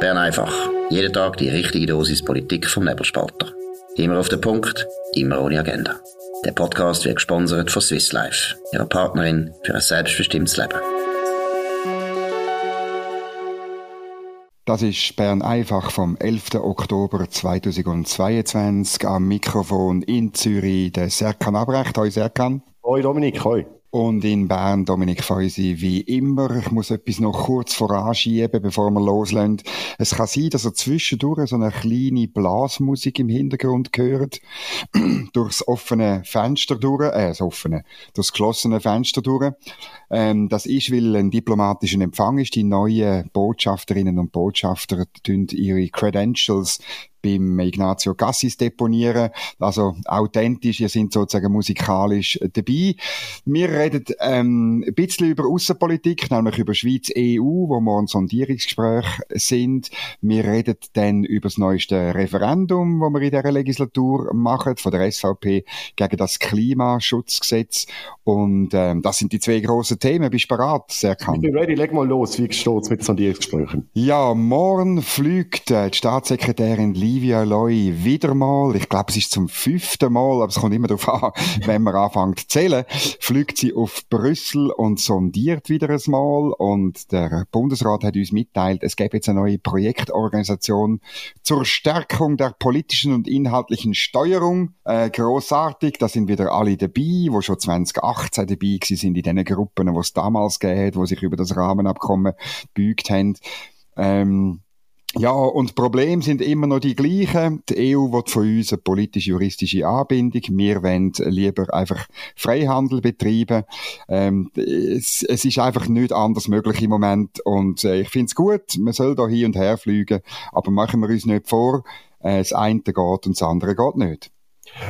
Bern einfach. Jeden Tag die richtige Dosis Politik vom Nebelspalter. Immer auf den Punkt, immer ohne Agenda. Der Podcast wird gesponsert von Swiss Life, ihrer Partnerin für ein selbstbestimmtes Leben. Das ist Bern einfach vom 11. Oktober 2022 am Mikrofon in Zürich der Serkan Abrecht. Hoi Serkan. Hoi Dominik, hoi. Und in Bern, Dominik Feusi, wie immer. Ich muss etwas noch kurz voranschieben, bevor wir loslegen. Es kann sein, dass er zwischendurch so eine kleine Blasmusik im Hintergrund hört. durchs offene Fenster durch, äh, das offene, durchs geschlossene Fenster durch. Ähm, das ist, weil ein diplomatischer Empfang ist. Die neuen Botschafterinnen und Botschafter tun ihre Credentials beim Ignazio Cassis deponieren. Also authentisch, ihr sind sozusagen musikalisch dabei. Wir reden ähm, ein bisschen über Außenpolitik, nämlich über Schweiz-EU, wo wir ein Sondierungsgespräch sind. Wir reden dann über das neueste Referendum, das wir in dieser Legislatur machen, von der SVP gegen das Klimaschutzgesetz. Und ähm, das sind die zwei grossen Themen. Bist du bereit, Serkan? Ich bin ready, leg mal los. Wie steht's mit Sondierungsgesprächen? Ja, morgen fliegt äh, die Staatssekretärin Livia Loy wieder mal, ich glaube, es ist zum fünften Mal, aber es kommt immer darauf an, wenn man anfängt zu zählen, fliegt sie auf Brüssel und sondiert wieder einmal und der Bundesrat hat uns mitteilt, es gäbe jetzt eine neue Projektorganisation zur Stärkung der politischen und inhaltlichen Steuerung. Äh, großartig, da sind wieder alle dabei, wo schon 2018 dabei sind in den Gruppen, wo es damals gegeben hat, wo sich über das Rahmenabkommen bügt haben. Ähm, ja, und Probleme sind immer noch die gleichen. Die EU will von uns eine politisch-juristische Anbindung. Wir wollen lieber einfach Freihandel betreiben. Ähm, es, es, ist einfach nicht anders möglich im Moment. Und äh, ich finde es gut, man soll da hin und her fliegen, aber machen wir uns nicht vor, äh, das eine geht und das andere geht nicht.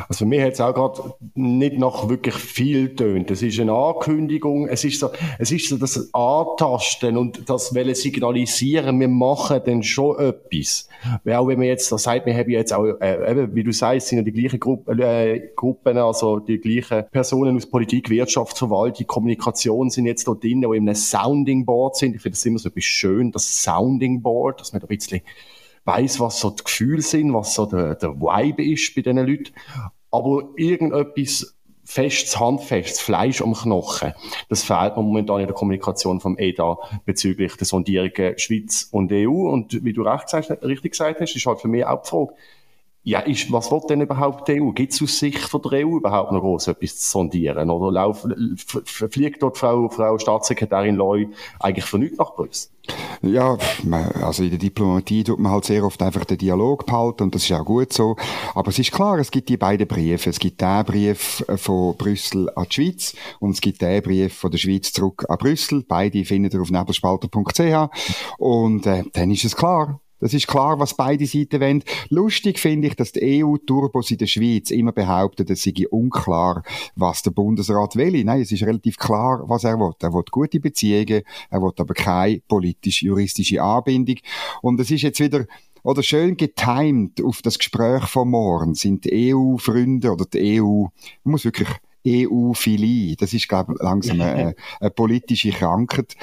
Also mich hat es auch gerade nicht nach wirklich viel tönt. Es ist eine Ankündigung, es ist so, es ist so das Antasten und das Welle signalisieren, wir machen dann schon etwas. Weil auch wenn man jetzt da sagt, wir haben jetzt auch, äh, eben, wie du sagst, sind ja die gleichen Gruppen, äh, Gruppen, also die gleichen Personen aus Politik, Wirtschaft, Verwaltung, Kommunikation sind jetzt da drin, die in einem Sounding Board sind. Ich finde das immer so bisschen schön, das Sounding Board, dass man da ein bisschen weiß, was so die Gefühle sind, was so der, der Vibe ist bei diesen Leuten. Aber irgendetwas festes, handfestes Fleisch am Knochen, das fehlt mir momentan in der Kommunikation vom EDA bezüglich der Sondierungen Schweiz und EU. Und wie du recht sagst, richtig gesagt hast, ist halt für mich auch die Frage, ja, ist, was wird denn überhaupt die EU? Gibt es aus Sicht von der EU überhaupt noch groß etwas zu sondieren? Oder lauf, fliegt dort Frau, Frau Staatssekretärin Loy eigentlich für nichts nach Brüssel? Ja, also in der Diplomatie tut man halt sehr oft einfach den Dialog behalten und das ist auch gut so. Aber es ist klar, es gibt die beiden Briefe. Es gibt den Brief von Brüssel an die Schweiz und es gibt den Brief von der Schweiz zurück an Brüssel. Beide findet ihr auf nebelspalter.ch und äh, dann ist es klar. Das ist klar, was beide Seiten wollen. Lustig finde ich, dass die EU-Turbos in der Schweiz immer behaupten, es sei unklar, was der Bundesrat will. Nein, es ist relativ klar, was er will. Er will gute Beziehungen, er will aber keine politisch-juristische Anbindung. Und es ist jetzt wieder, oder schön getimed auf das Gespräch von morgen sind die EU-Freunde oder die EU, man muss wirklich EU-Philie. Das ist, glaube ich, langsam eine, eine, politische Krankheit.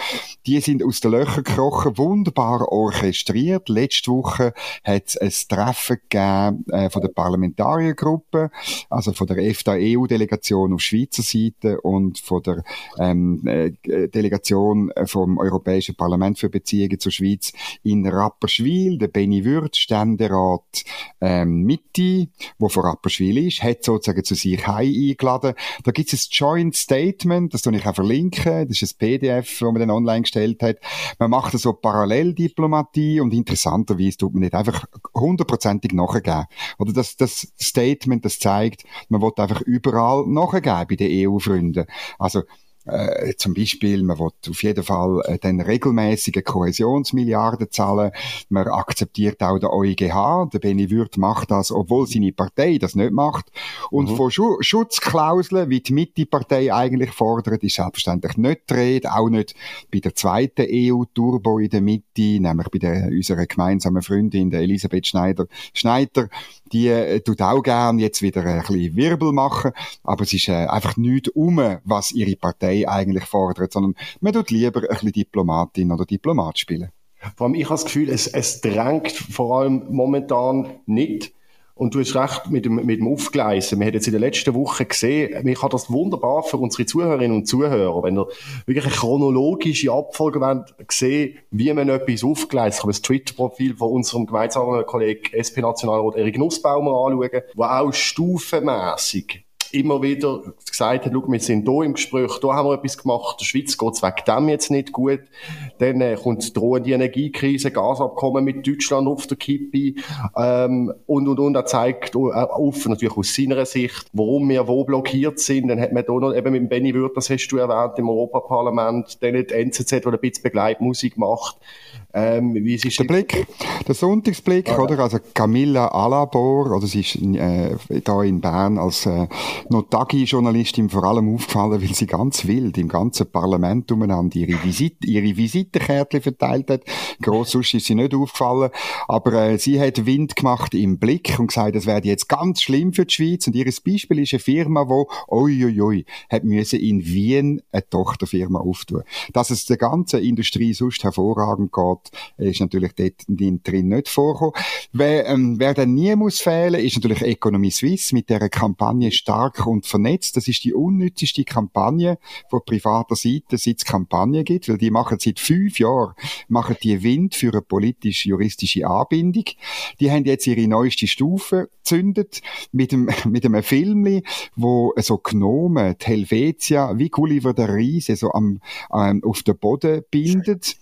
Die sind aus den Löchern gekrochen, wunderbar orchestriert. Letzte Woche hat es ein Treffen gegeben äh, von der Parlamentariergruppe, also von der EFTA-EU-Delegation auf Schweizer Seite und von der ähm, äh, Delegation vom Europäischen Parlament für Beziehungen zur Schweiz in Rapperswil. Der Benny Würth, Ständerat ähm, Mitte, wo von Rapperswil ist, hat sozusagen zu sich heim eingeladen. Da gibt es ein Joint Statement, das tue ich auch verlinken. Das ist ein PDF, das man dann online gestellt hat. Man macht so Paralleldiplomatie und interessanterweise tut man nicht einfach hundertprozentig nachgeben. Oder das, das Statement, das zeigt, man will einfach überall nachgeben bei den EU-Freunden. Also, äh, zum Beispiel, man will auf jeden Fall äh, den regelmäßigen Kohäsionsmilliarden zahlen. Man akzeptiert auch den EuGH. Der Benny Würth macht das, obwohl seine Partei das nicht macht. Und mhm. von Schu Schutzklauseln, wie die Mitte-Partei eigentlich fordert, ist selbstverständlich nicht die Rede. Auch nicht bei der zweiten EU-Turbo in der Mitte, nämlich bei der, unserer gemeinsamen Freundin, der Elisabeth Schneider. Schneider, die äh, tut auch gern jetzt wieder ein bisschen Wirbel machen, aber es ist äh, einfach nichts um, was ihre Partei eigentlich fordert, sondern man tut lieber ein bisschen Diplomatin oder Diplomat spielen. Vor allem, ich habe das Gefühl, es, es drängt vor allem momentan nicht. Und du hast recht mit dem, mit dem Aufgleisen. Wir haben jetzt in der letzten Woche gesehen, ich habe das wunderbar für unsere Zuhörerinnen und Zuhörer, wenn ihr wirklich eine chronologische Abfolge wollt, sehen, wie man etwas aufgleist. Ich habe das Twitter-Profil von unserem gemeinsamen Kollegen SP-Nationalrat Erik Nussbaumer anschauen, wo auch stufenmässig immer wieder gesagt hat, schau, wir sind hier im Gespräch, da haben wir etwas gemacht, der Schweiz geht es wegen dem jetzt nicht gut, dann äh, kommt drohende Energiekrise, Gasabkommen mit Deutschland auf der Kippe ähm, und und und, er zeigt äh, auf, natürlich aus seiner Sicht, warum wir wo blockiert sind, dann hat man da noch eben mit Benny Würth, das hast du erwähnt, im Europaparlament, dann die NZZ, die ein bisschen Begleitmusik macht, ähm, wie ist der Blick, der Sonntagsblick, ja. oder? Also Camilla Alabor, oder sie ist äh, da in Bern als äh, Notagi-Journalistin vor allem aufgefallen, weil sie ganz wild im ganzen Parlament umeinander ihre, Visit ihre Visitenkärtchen verteilt hat. Gross sonst ist sie nicht aufgefallen, aber äh, sie hat Wind gemacht im Blick und gesagt, das werde jetzt ganz schlimm für die Schweiz. Und ihr Beispiel ist eine Firma, oi, oi, hat müssen in Wien eine Tochterfirma auftun. Dass es der ganzen Industrie sonst hervorragend geht, ist natürlich dort drin nicht vorgekommen. Wer, ähm, wer dann nie muss fehlen, ist natürlich Economy Suisse mit der Kampagne stark und vernetzt. Das ist die unnützeste Kampagne von privater Seite, seit es Kampagne gibt, weil die machen seit fünf Jahren, machen die Wind für eine politisch-juristische Anbindung. Die haben jetzt ihre neueste Stufe gezündet mit einem, mit einem Film, wo so Gnome, die Helvetia, wie Gulliver der Riese, so am, ähm, auf den Boden bindet.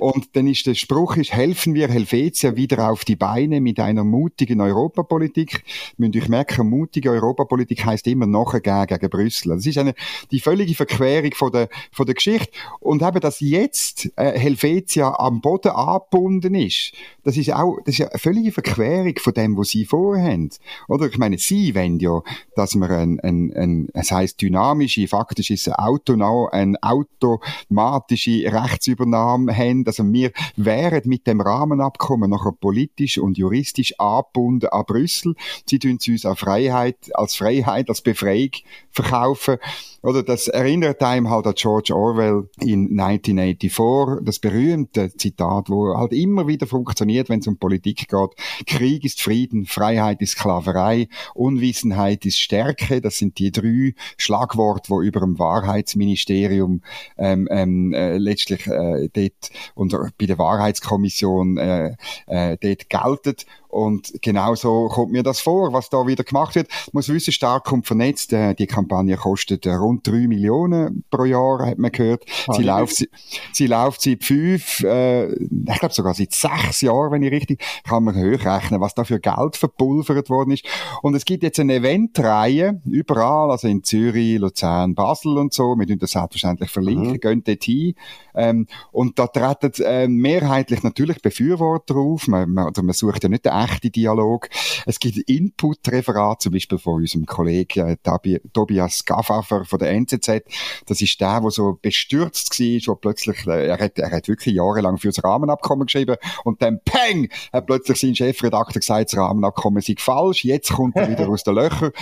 Und dann ist der Spruch ist, helfen wir Helvetia wieder auf die Beine mit einer mutigen Europapolitik. Müsst euch merken, mutige Europapolitik heißt immer nachgehen gegen Brüssel. Das ist eine, die völlige Verquerung von der, von der Geschichte. Und eben, dass jetzt äh, Helvetia am Boden angebunden ist, das ist auch, das ist eine völlige Verquerung von dem, was sie vorhaben. Oder? Ich meine, sie wollen ja, dass man ein, ein, ein es heisst dynamische, faktisch ist es autonom, eine automatische Rechtsübernahme haben, also wir wären mit dem Rahmenabkommen nachher politisch und juristisch angebunden an Brüssel. Sie tun uns als Freiheit, als Freiheit, als Befreiung verkaufen. Oder das erinnert einem halt an George Orwell in 1984, das berühmte Zitat, wo halt immer wieder funktioniert, wenn es um Politik geht. Krieg ist Frieden, Freiheit ist Sklaverei, Unwissenheit ist Stärke. Das sind die drei Schlagworte, wo über dem Wahrheitsministerium ähm, ähm, äh, letztlich äh, dort und bei der Wahrheitskommission äh, äh, dort gelten. Und genau so kommt mir das vor, was da wieder gemacht wird. Man muss wissen, stark und vernetzt. Äh, die Kampagne kostet äh, rund drei Millionen pro Jahr, hat man gehört. Ah, sie, läuft, sie, sie läuft seit fünf, äh, ich glaube sogar seit sechs Jahren, wenn ich richtig, kann man hochrechnen, was da für Geld verpulvert worden ist. Und es gibt jetzt eine Eventreihe, überall, also in Zürich, Luzern, Basel und so. Wir tun das selbstverständlich verlinken, mhm. gehen dort hin. Ähm, und da treten äh, mehrheitlich natürlich Befürworter auf. Man, man, also man sucht ja nicht den echten Dialog. Es gibt Input-Referat, zum Beispiel von unserem Kollegen äh, Tobias Gaffafer von der NZZ. Das ist der, der so bestürzt war, wo plötzlich, äh, er, hat, er hat wirklich jahrelang für das Rahmenabkommen geschrieben und dann Peng! hat plötzlich sein Chefredakteur gesagt, das Rahmenabkommen sei falsch. Jetzt kommt er wieder aus den Löchern.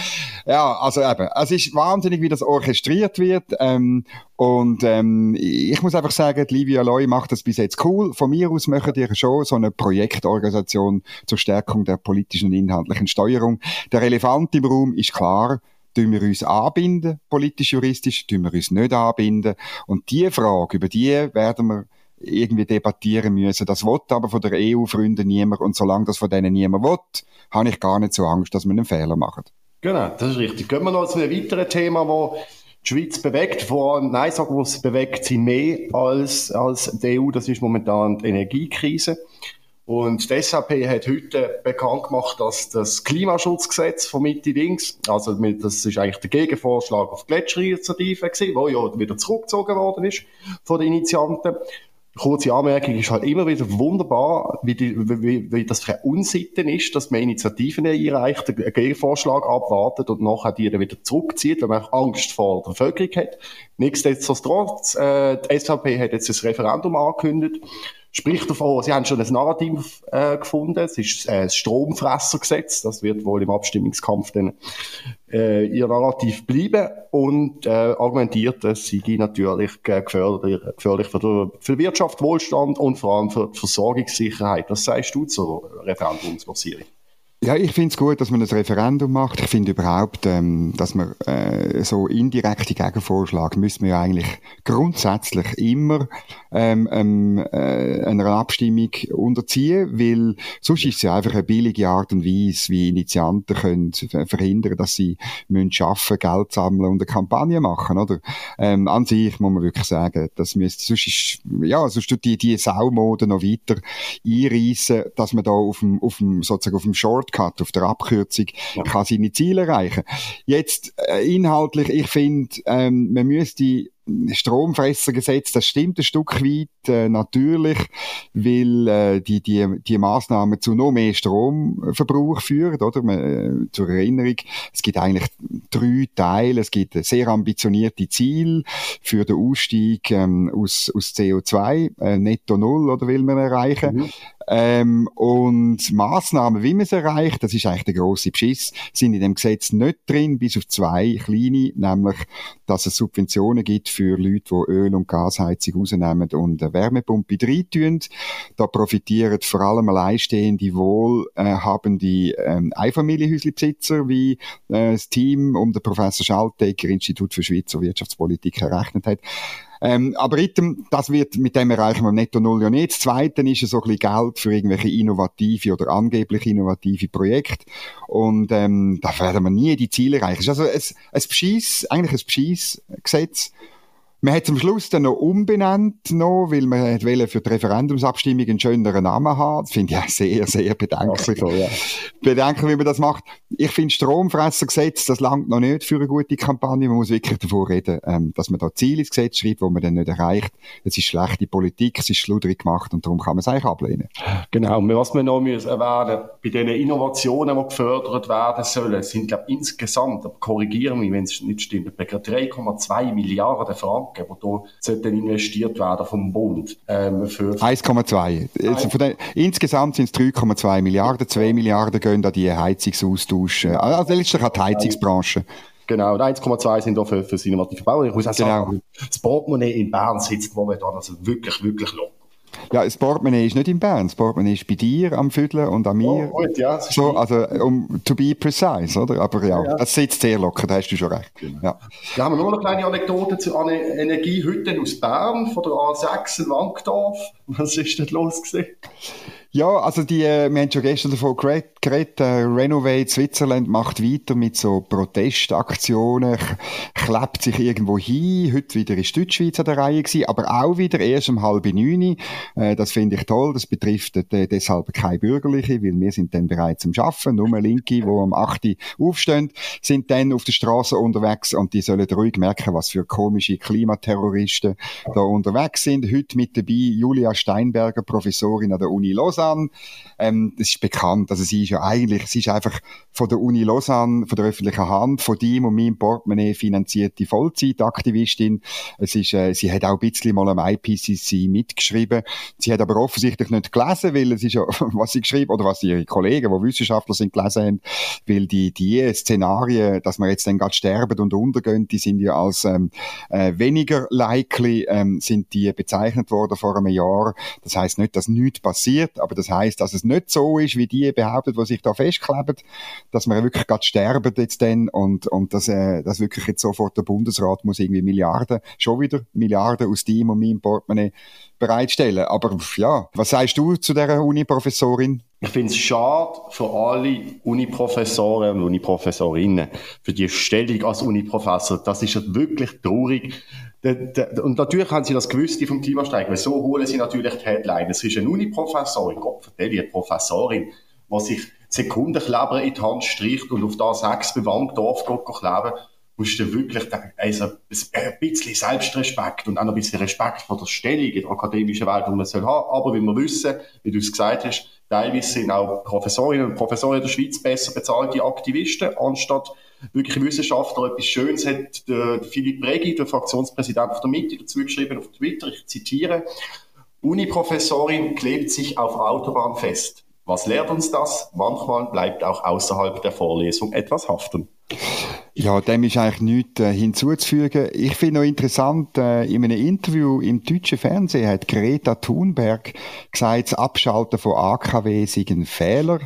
Ja, also eben, es ist wahnsinnig, wie das orchestriert wird. Ähm, und ähm, ich muss einfach sagen, Livia Loy macht das bis jetzt cool. Von mir aus möchten ihr schon so eine Projektorganisation zur Stärkung der politischen und inhaltlichen Steuerung. Der Elefant im Raum ist klar. Tun wir uns anbinden, politisch-juristisch, tun wir uns nicht anbinden. Und die Frage, über die werden wir irgendwie debattieren müssen. Das will aber von der EU-Freunden niemand. Und solange das von denen niemand will, habe ich gar nicht so Angst, dass wir einen Fehler machen. Genau, das ist richtig. Gehen wir noch zu einem weiteren Thema, wo die Schweiz bewegt. Vor allem, nein, sagen wir, es bewegt sie mehr als, als die EU. Das ist momentan die Energiekrise. Und die SAP hat heute bekannt gemacht, dass das Klimaschutzgesetz von Mitte links, also das ist eigentlich der Gegenvorschlag auf die Gletscherinitiative gewesen, wo ja wieder zurückgezogen worden ist von den Initianten kurze Anmerkung ist halt immer wieder wunderbar, wie, die, wie, wie das für Unsitten ist, dass man Initiativen einreicht, einen Gegenvorschlag abwartet und nachher die dann wieder zurückzieht, weil man Angst vor der Bevölkerung hat. Nichtsdestotrotz, äh, die SVP hat jetzt das Referendum angekündigt spricht davon, sie haben schon ein Narrativ äh, gefunden, es ist äh, das Stromfressergesetz, das wird wohl im Abstimmungskampf dann äh, ihr Narrativ bleiben und äh, argumentiert, es sei natürlich äh, gefährlich, gefährlich für, für Wirtschaft, Wohlstand und vor allem für die Versorgungssicherheit. Was sagst du zur Referendumsversierung? Ja, ich finde es gut, dass man ein Referendum macht. Ich finde überhaupt, ähm, dass man äh, so indirekte Gegenvorschläge müssen wir ja eigentlich grundsätzlich immer ähm, ähm, äh, einer Abstimmung unterziehen, weil sonst ist es ja einfach eine billige Art und Weise, wie Initianten können verhindern, dass sie müssen schaffen, Geld sammeln und eine Kampagne machen, oder? Ähm, an sich muss man wirklich sagen, das müsste, sonst ist, ja, sonst tut die, die Saumode noch weiter einreissen, dass man da auf dem, auf dem, sozusagen auf dem Short Shortcut, auf der Abkürzung, ja. kann seine Ziele erreichen. Jetzt äh, inhaltlich, ich finde, ähm, man müsste Stromfressergesetz, das stimmt ein Stück weit äh, natürlich, weil äh, die, die, die Maßnahmen zu noch mehr Stromverbrauch führen, oder? Man, äh, zur Erinnerung, es gibt eigentlich drei Teile. Es gibt sehr ambitionierte Ziele für den Ausstieg ähm, aus, aus CO2, äh, Netto Null, oder will man erreichen. Mhm. Ähm, und Maßnahmen, wie man es erreicht, das ist eigentlich der grosse Beschiss, sind in dem Gesetz nicht drin, bis auf zwei kleine, nämlich, dass es Subventionen gibt für Leute, die Öl- und Gasheizung rausnehmen und eine Wärmepumpe reintun. Da profitieren vor allem alleinstehende, wohlhabende ähm, Einfamilienhäuslebesitzer, wie äh, das Team um den Professor Schaltegger, Institut für Schweizer Wirtschaftspolitik, errechnet hat. Ähm, aber item, das wird, mit dem erreichen wir netto null ja nicht. Das Zweite ist so ein bisschen Geld für irgendwelche innovative oder angeblich innovative Projekte. Und, ähm, da werden wir nie die Ziele erreichen. Es ist also ein, ein Beschiss, eigentlich ein Beschissgesetz. Man hat zum Schluss dann noch umbenannt, noch, weil man wollte für die Referendumsabstimmung einen schöneren Namen haben. Das finde ich auch sehr, sehr bedenklich. So, ja. Bedenklich, wie man das macht. Ich finde Stromfressergesetz, das langt noch nicht für eine gute Kampagne. Man muss wirklich davor reden, ähm, dass man da Ziele ins Gesetz schreibt, wo man dann nicht erreicht. Es ist schlechte Politik, es ist schludrig gemacht und darum kann man es eigentlich ablehnen. Genau. Was wir noch müssen erwähnen, bei den Innovationen, die gefördert werden sollen, sind, glaube ich, insgesamt, aber korrigieren mich, wenn es nicht stimmt, 3,2 Milliarden Franken Franken, die hier investiert werden vom Bund. Ähm, 1,2. Insgesamt sind es 3,2 Milliarden. 2 Milliarden gehen an die Heizungsaustausch. Äh, also letztlich an die Heizungsbranche. Genau, und 1,2 sind da für, für innovative Bauen. Ich muss auch genau. sagen, das Portemonnaie in Bern sitzt momentan also wirklich, wirklich locker. Ja, das Portemonnaie ist nicht in Bern, das Portemonnaie ist bei dir am Viertel und an mir. Oh, gut, ja. So, also, um to be precise, oder? Aber ja, ja, das sitzt sehr locker, da hast du schon recht. Genau. Ja. Dann haben wir noch eine kleine Anekdote zu einer Energiehütte aus Bern, von der A6 in Wankdorf. Was ist denn los gewesen? Ja, also die, äh, wir haben schon gestern davon geredet, äh, Renovate Switzerland macht weiter mit so Protestaktionen, klebt sich irgendwo hin, heute wieder ist Deutschschweiz an der Reihe gewesen, aber auch wieder erst um halb neun. Äh, das finde ich toll, das betrifft äh, deshalb keine Bürgerliche, weil wir sind dann bereit zum Schaffen, nur Linke, die am 8. aufstehen, sind dann auf der Straße unterwegs und die sollen ruhig merken, was für komische Klimaterroristen da unterwegs sind. Heute mit dabei Julia Steinberger, Professorin an der Uni Lausanne, Lausanne. Ähm, das ist bekannt. Also sie ist ja eigentlich, sie ist einfach von der Uni Lausanne, von der öffentlichen Hand, von dem und meinem Portemonnaie finanzierte Vollzeitaktivistin. Es ist, äh, sie hat auch ein bisschen mal am IPCC mitgeschrieben. Sie hat aber offensichtlich nicht gelesen, weil es ist ja, was sie geschrieben, oder was ihre Kollegen, die Wissenschaftler sind, gelesen haben, weil die, die Szenarien, dass wir jetzt dann gerade sterben und untergehen, die sind ja als ähm, äh, weniger likely, ähm, sind die bezeichnet worden vor einem Jahr. Das heißt nicht, dass nichts passiert, aber das heißt, dass es nicht so ist, wie die behauptet, die sich da festkleben, dass wir wirklich gerade sterben jetzt dann und, und dass, äh, dass wirklich jetzt sofort der Bundesrat muss irgendwie Milliarden, schon wieder Milliarden aus dem und meinem Portemonnaie bereitstellen. Aber ja, was sagst du zu dieser Uni-Professorin? Ich finde es schade für alle Uniprofessoren und Uniprofessorinnen, für die Stellung als Uniprofessor. Das ist wirklich traurig. Und natürlich haben sie das gewusst, die vom Klimastreik, weil so holen sie natürlich die Headline. Es ist eine Uniprofessorin, Gott vertelle, eine Professorin, die sich Sekundenkleber in die Hand streicht und auf das sechs bewandt Dorf kleben, musst du wirklich also ein bisschen Selbstrespekt und auch ein bisschen Respekt vor der Stellung in der akademischen Welt, die man soll haben. Aber wie wir wissen, wie du es gesagt hast, teilweise sind auch Professorinnen und Professoren in der Schweiz besser bezahlte Aktivisten, anstatt wirklich Wissenschaftler. Etwas Schönes hat der Philipp Regi, der Fraktionspräsident der Mitte, dazu geschrieben auf Twitter, ich zitiere, Uni-Professorin klebt sich auf Autobahn fest. Was lehrt uns das? Manchmal bleibt auch außerhalb der Vorlesung etwas haften. Ja, dem ist eigentlich nichts äh, hinzuzufügen. Ich finde noch interessant, äh, in einem Interview im deutschen Fernsehen hat Greta Thunberg gesagt, das Abschalten von AKW sei ein Fehler.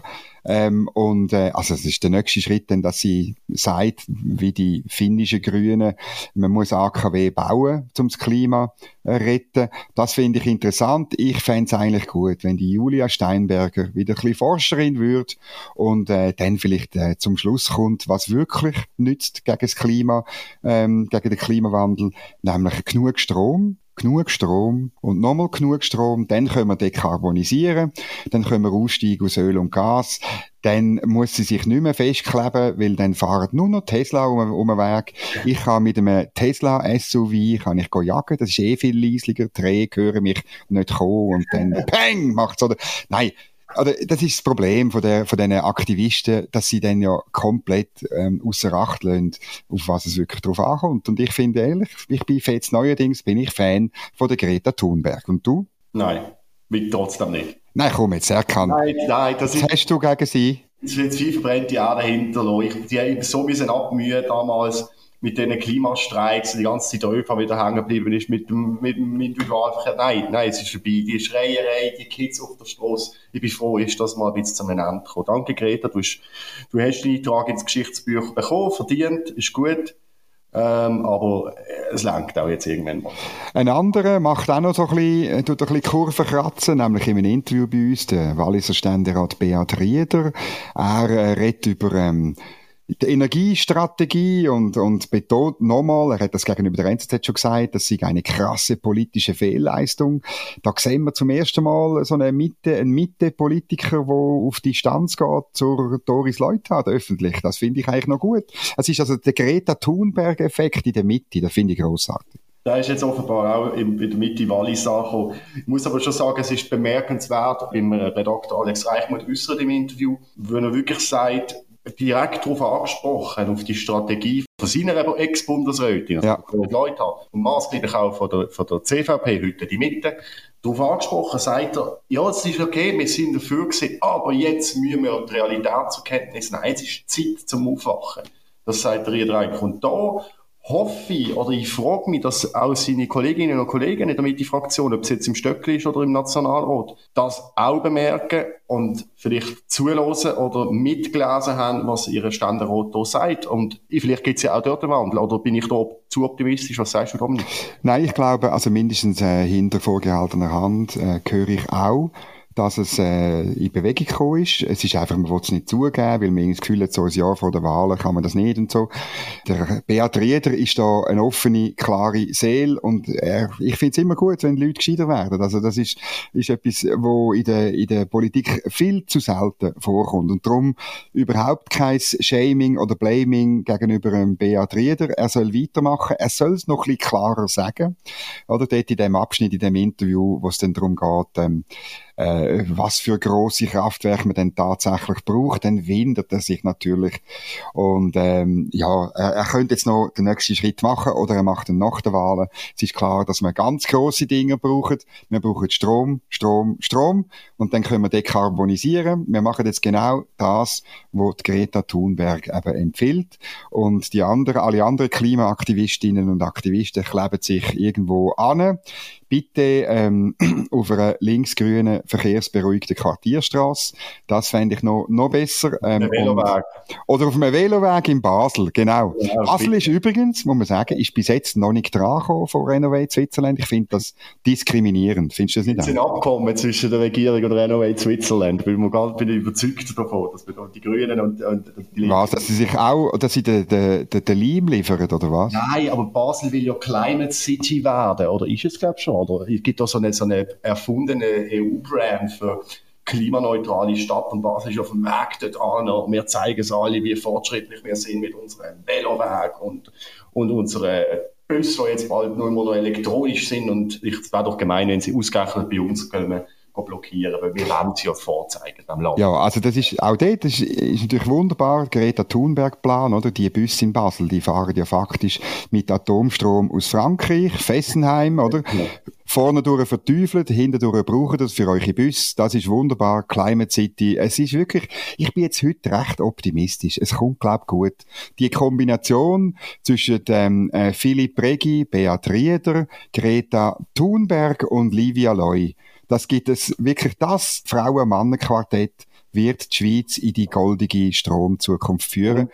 Ähm, und äh, also es ist der nächste Schritt, dann, dass sie sagt, wie die finnischen Grünen, man muss AKW bauen, um das Klima äh, retten. Das finde ich interessant. Ich fände es eigentlich gut, wenn die Julia Steinberger wieder ein bisschen Forscherin wird und äh, dann vielleicht äh, zum Schluss kommt, was wirklich nützt gegen das Klima, ähm, gegen den Klimawandel, nämlich genug Strom genug Strom und nochmal genug Strom, dann können wir dekarbonisieren, dann können wir aussteigen aus Öl und Gas, dann muss sie sich nicht mehr festkleben, weil dann fahren nur noch Tesla um, um den Weg. Ich kann mit einem Tesla SUV kann ich jagen, das ist eh viel leislicher, die Rehe hören mich nicht kommen und dann Peng macht's oder, nein, oder das ist das Problem von, der, von diesen Aktivisten, dass sie dann ja komplett ähm, außer Acht lassen, auf was es wirklich drauf ankommt. Und ich finde ehrlich, ich bin jetzt neuerdings bin ich Fan von der Greta Thunberg. Und du? Nein, will trotzdem nicht. Nein, komm, jetzt erkannt. Nein, nein, das was ist... hast du gegen sie? Es jetzt viel verbrennte Erde dahinter. Die haben so müssen abmühen damals mit diesen Klimastreiks die ganze Zeit ÖV wieder hängen geblieben ist mit dem, mit dem Individualverkehr. Nein, nein, es ist vorbei. Die Schreierei, die Kids auf der Straße. Ich bin froh, ist das mal ein bisschen zum Ende gekommen. Danke, Greta. Du hast, du hast deinen Eintrag ins Geschichtsbuch bekommen, verdient, ist gut. Ähm, aber es lenkt auch jetzt irgendwann mal. Ein anderer macht auch noch so ein bisschen, tut ein bisschen Kurven kratzen, nämlich in einem Interview bei uns, der Walliser Ständerat Beat Rieder. Er äh, redet über, ähm, die Energiestrategie und, und betont nochmal, er hat das gegenüber der NZZ schon gesagt, das sei eine krasse politische Fehlleistung. Da sehen wir zum ersten Mal so eine Mitte, einen Mitte-Politiker, der auf die Stanz geht zur Doris Leuthard öffentlich. Das finde ich eigentlich noch gut. Es ist also der Greta Thunberg-Effekt in der Mitte, das finde ich großartig. Da ist jetzt offenbar auch in, der Mitte Wallis angekommen. Ich muss aber schon sagen, es ist bemerkenswert, beim Redakteur Alex Reichmuth äußert im Interview, wenn er wirklich sagt, direkt darauf angesprochen, auf die Strategie von seiner Ex-Bundesrätin, also ja. Leute hat, und maßgeblich auch von der, von der CVP, heute die Mitte, darauf angesprochen, sagt er, ja, es ist okay, wir sind dafür gewesen, aber jetzt müssen wir die Realität zur Kenntnis nehmen, es ist Zeit zum Aufwachen. Das sagt er hier eigentlich. Und da hoffe ich, oder ich frage mich, dass auch seine Kolleginnen und Kollegen in der Mitte-Fraktion, ob es jetzt im Stöckli ist oder im Nationalrat, das auch bemerken und vielleicht zulassen oder mitgelesen haben, was ihre Ständerat hier sagt. Und vielleicht gibt es ja auch dort einen Wandel. Oder bin ich da zu optimistisch? Was sagst du, Dominik? Nein, ich glaube, also mindestens äh, hinter vorgehaltener Hand äh, höre ich auch, dass es äh, in Bewegung gekommen ist. Es ist einfach, man will es nicht zugeben, weil man das Gefühl hat, so ein Jahr vor der Wahl kann man das nicht und so. Der Beat Rieder ist da eine offene, klare Seele und er, ich finde es immer gut, wenn Leute gescheiter werden. Also das ist, ist etwas, wo in der, in der Politik viel zu selten vorkommt und darum überhaupt kein Shaming oder Blaming gegenüber dem Beat Rieder. Er soll weitermachen, er soll es noch ein bisschen klarer sagen. Oder dort in dem Abschnitt, in dem Interview, wo es dann darum geht, ähm, äh, was für große Kraftwerke man denn tatsächlich braucht, dann windert er sich natürlich. Und ähm, ja, er, er könnte jetzt noch den nächsten Schritt machen oder er macht ihn nach der Wahl. Es ist klar, dass wir ganz große Dinge brauchen. Wir brauchen Strom, Strom, Strom und dann können wir dekarbonisieren. Wir machen jetzt genau das, was Greta Thunberg eben empfiehlt. Und die anderen, alle anderen Klimaaktivistinnen und Aktivisten kleben sich irgendwo an bitte ähm, auf einer linksgrünen verkehrsberuhigten Quartierstraße. Das fände ich noch, noch besser. Ähm, Veloweg. oder auf einem Veloweg in Basel, genau. Ja, Basel bitte. ist übrigens, muss man sagen, ist bis jetzt noch nicht dran von Renovate Switzerland. Ich finde das diskriminierend. Findest du das nicht? Es ist ein Abkommen zwischen der Regierung und Renovate Switzerland, man ganz bin überzeugt davon, dass wir die Grünen und, und die Linken... Was, dass sie sich auch, dass sie den, den, den, den Leim liefern, oder was? Nein, aber Basel will ja Climate City werden, oder ist es, glaube ich, schon? Oder es gibt da so eine, so eine erfundene EU-Brand für klimaneutrale Stadt und was ist auf dem Weg dort an. Wir zeigen es alle, wie fortschrittlich wir sind mit unserem Veloweg und, und unseren Bussen, die jetzt bald nur noch elektronisch sind. Und es wäre doch gemein, wenn sie ausgerechnet bei uns können blockieren, weil wir wollen sie ja vorzeigen am Land. Ja, also das ist, auch dort das ist, ist natürlich wunderbar, Greta Thunberg-Plan, oder? Die Busse in Basel, die fahren ja faktisch mit Atomstrom aus Frankreich, Fessenheim, oder? Ja vorne durch verteufelt, hinten durch brauchen das für eure Bus. Das ist wunderbar. Climate City. Es ist wirklich, ich bin jetzt heute recht optimistisch. Es kommt, glaub gut. Die Kombination zwischen ähm, äh, Philipp Regi, Beat Rieder, Greta Thunberg und Livia Loy. Das gibt es wirklich das Frauen-Mann-Quartett wird die Schweiz in die goldige Stromzukunft führen.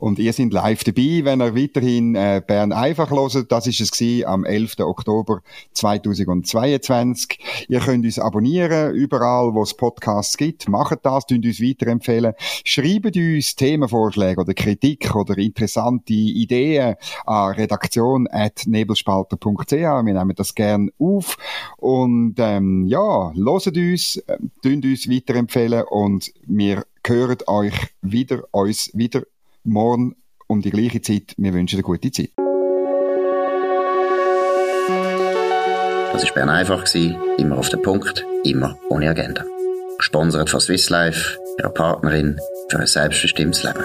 Und ihr seid live dabei, wenn ihr weiterhin äh, Bern einfach hört. Das ist es gewesen, am 11. Oktober 2022. Ihr könnt uns abonnieren, überall, wo es Podcasts gibt. Macht das, tun uns weiterempfehlen. Schreibt uns Themenvorschläge oder Kritik oder interessante Ideen an redaktion.nebelspalter.ch. Wir nehmen das gern auf. Und ähm, ja, hört uns, äh, uns weiterempfehlen und wir hören euch wieder, uns wieder morgen um die gleiche Zeit. Wir wünschen eine gute Zeit. Das war Bern einfach, immer auf den Punkt, immer ohne Agenda. Gesponsert von Swiss Life, ihrer Partnerin für ein selbstbestimmtes Leben.